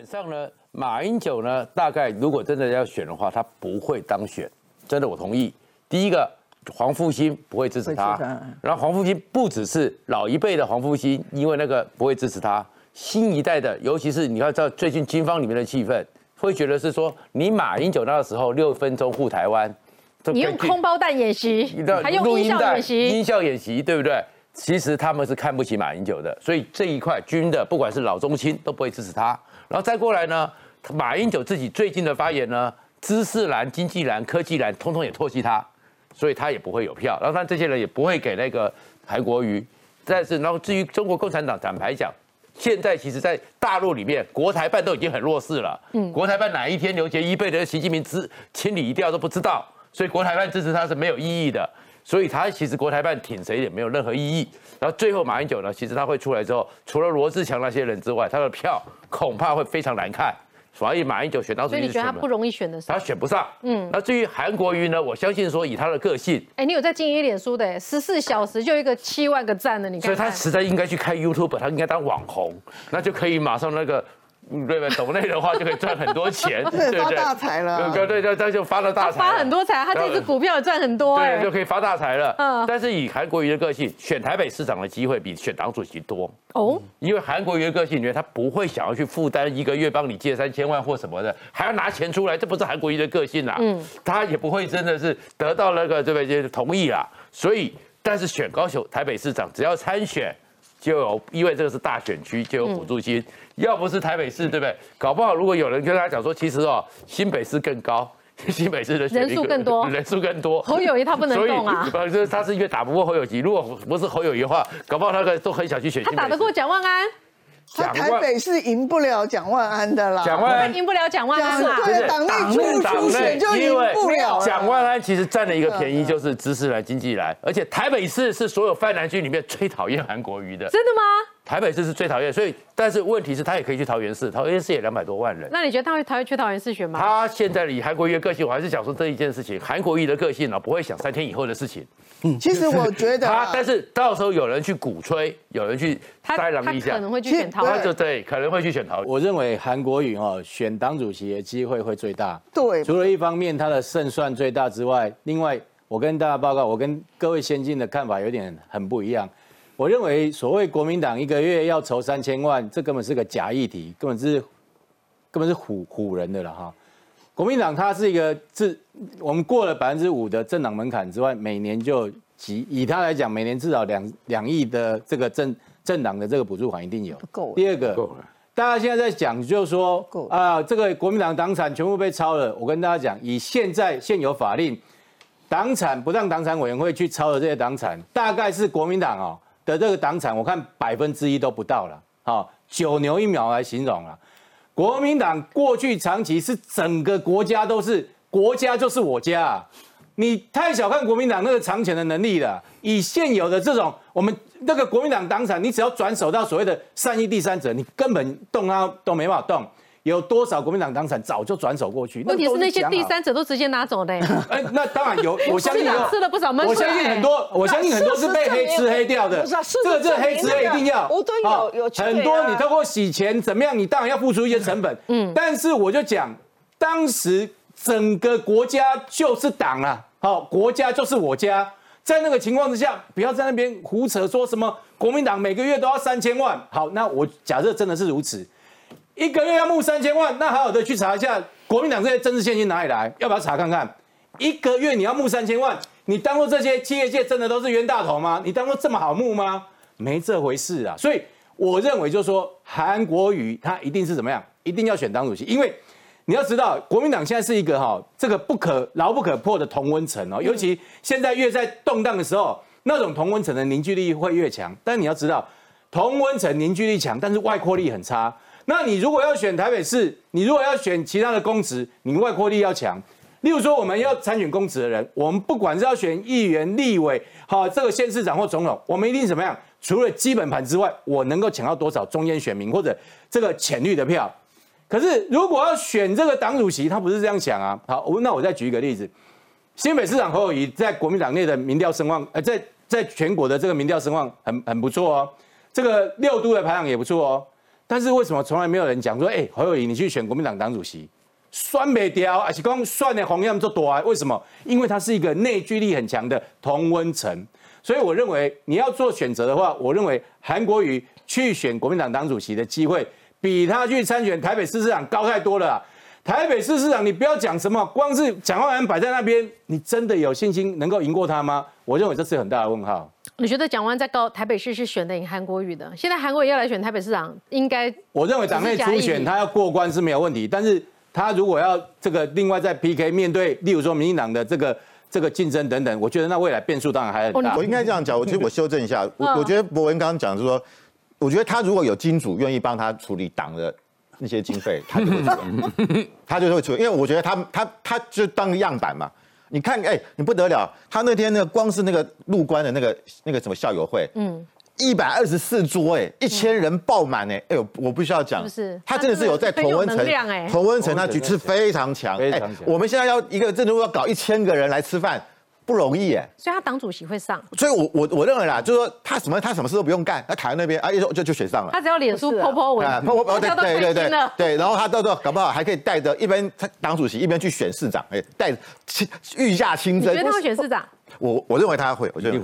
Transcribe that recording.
本上呢，马英九呢，大概如果真的要选的话，他不会当选。真的，我同意。第一个，黄复兴不会支持他。然后黄复兴不只是老一辈的黄复兴，因为那个不会支持他。新一代的，尤其是你要知道最近军方里面的气氛，会觉得是说，你马英九那个时候六分钟护台湾，你用空包弹演习，还用音效演习，音效演习，对不对？其实他们是看不起马英九的，所以这一块军的，不管是老中青都不会支持他。然后再过来呢，马英九自己最近的发言呢，知识蓝、经济蓝、科技蓝，通通也唾弃他，所以他也不会有票。然后他这些人也不会给那个韩国瑜。但是，然后至于中国共产党，坦白讲，现在其实在大陆里面，国台办都已经很弱势了。嗯，国台办哪一天刘杰一被的习近平支清理一掉都不知道，所以国台办支持他是没有意义的。所以他其实国台办挺谁也没有任何意义。然后最后马英九呢，其实他会出来之后，除了罗志强那些人之外，他的票恐怕会非常难看。所以马英九选到，所以你觉得他不容易选的？他选不上。嗯。那至于韩国瑜呢？我相信说以他的个性，哎，你有在经营脸书的，十四小时就一个七万个赞的，你看。所以他实在应该去开 YouTube，他应该当网红，那就可以马上那个。对不对？懂内的话就可以赚很多钱，对对？发大财了，对对对，他就发了大财，发很多财，他这支股票也赚很多，对，就可以发大财了。嗯，但是以韩国瑜的个性，选台北市长的机会比选党主席多哦。因为韩国瑜的个性，你觉得他不会想要去负担一个月帮你借三千万或什么的，还要拿钱出来，这不是韩国瑜的个性啦。嗯，他也不会真的是得到那个这边就同意啦。所以，但是选高雄台北市长，只要参选。就有，因为这个是大选区，就有补助金。要不是台北市，对不对？搞不好如果有人跟他讲说，其实哦，新北市更高，新北市的人数更多，人数更多。侯友谊他不能动啊，他是因为打不过侯友谊。如果不是侯友谊的话，搞不好他个都很想去选。他打得过蒋万安。他台北是赢不了蒋万安的啦，蒋万安赢不了蒋万安啦，对，党内初初选就赢不了。蒋万安其实占了一个便宜，就是知识来经济来，而且台北市是所有泛蓝区里面最讨厌韩国瑜的。真的吗？台北市是最讨厌，所以但是问题是，他也可以去桃园市，桃园市也两百多万人。那你觉得他会他会去桃园市选吗？他现在以韩国瑜的个性，我还是想说这一件事情，韩国瑜的个性呢，不会想三天以后的事情。嗯，其实我觉得他，但是到时候有人去鼓吹，有人去塞狼一下，可能会去选桃，就对，可能会去选桃。我认为韩国瑜哦，选党主席的机会会最大。对，除了一方面他的胜算最大之外，另外我跟大家报告，我跟各位先进的看法有点很不一样。我认为所谓国民党一个月要筹三千万，这根本是个假议题，根本是根本是唬唬人的了哈。国民党它是一个自我们过了百分之五的政党门槛之外，每年就几以它来讲，每年至少两两亿的这个政政党的这个补助款一定有。够。第二个，大家现在在讲就是说啊，这个国民党党产全部被抄了。我跟大家讲，以现在现有法令，党产不让党产委员会去抄的这些党产，大概是国民党哦。的这个党产，我看百分之一都不到了，好，九牛一毛来形容了。国民党过去长期是整个国家都是国家就是我家，你太小看国民党那个长钱的能力了。以现有的这种我们那个国民党党产，你只要转手到所谓的善意第三者，你根本动它都没办法动。有多少国民党党产早就转手过去？问题是那些第三者都直接拿走的。哎，那当然有，我相信吃了不少闷我相信很多，我相信很多是被黑吃黑掉的。这个这黑吃黑一定要。有有很多你透过洗钱怎么样？你当然要付出一些成本。嗯。但是我就讲，当时整个国家就是党啊，好，国家就是我家。在那个情况之下，不要在那边胡扯，说什么国民党每个月都要三千万。好，那我假设真的是如此。一个月要募三千万，那好好的去查一下国民党这些政治现金哪里来？要不要查看看？一个月你要募三千万，你当做这些企业界真的都是冤大头吗？你当做这么好募吗？没这回事啊！所以我认为就是说，韩国瑜他一定是怎么样？一定要选党主席，因为你要知道，国民党现在是一个哈这个不可牢不可破的同温层哦。尤其现在越在动荡的时候，那种同温层的凝聚力会越强。但你要知道，同温层凝聚力强，但是外扩力很差。那你如果要选台北市，你如果要选其他的公职，你外扩力要强。例如说，我们要参选公职的人，我们不管是要选议员、立委，好，这个县市长或总统，我们一定怎么样？除了基本盘之外，我能够抢到多少中间选民或者这个浅绿的票？可是如果要选这个党主席，他不是这样想啊。好，我那我再举一个例子，新北市长侯友宜在国民党内的民调声望，呃，在在全国的这个民调声望很很不错哦。这个六都的排行也不错哦。但是为什么从来没有人讲说，哎，侯友宜你去选国民党党主席，算没掉，而且光算的红样就多啊？为什么？因为他是一个内聚力很强的同温层，所以我认为你要做选择的话，我认为韩国瑜去选国民党党主席的机会，比他去参选台北市市长高太多了。台北市市长，你不要讲什么，光是蒋万安摆在那边，你真的有信心能够赢过他吗？我认为这是很大的问号。你觉得蒋万在高台北市是选的赢韩国瑜的？现在韩国瑜要来选台北市长，应该我认为党内初选他要过关是没有问题，但是他如果要这个另外再 PK 面对，例如说民进党的这个这个竞争等等，我觉得那未来变数当然还很大。我应该这样讲，我其实我修正一下，我我觉得博文刚刚讲是说，我觉得他如果有金主愿意帮他处理党的。那些经费，他就会出，他就会出，因为我觉得他他他就当个样板嘛。你看，哎，你不得了，他那天那个光是那个入关的那个那个什么校友会，嗯，一百二十四桌，哎，一千人爆满，哎，哎呦，我必须要讲，是，他真的是有在同温层，同温层他举是非常强，非常强。我们现在要一个，真的要搞一千个人来吃饭。不容易哎，所以他党主席会上，所以我我我认为啦，就是说他什么他什么事都不用干，他卡在那边啊，一就就就选上了。他只要脸书泼泼文，对对对对对，然后他到时候搞不好还可以带着一边他党主席一边去选市长，哎，带御驾亲征。你觉得他会选市长？我我认为他会，我觉得。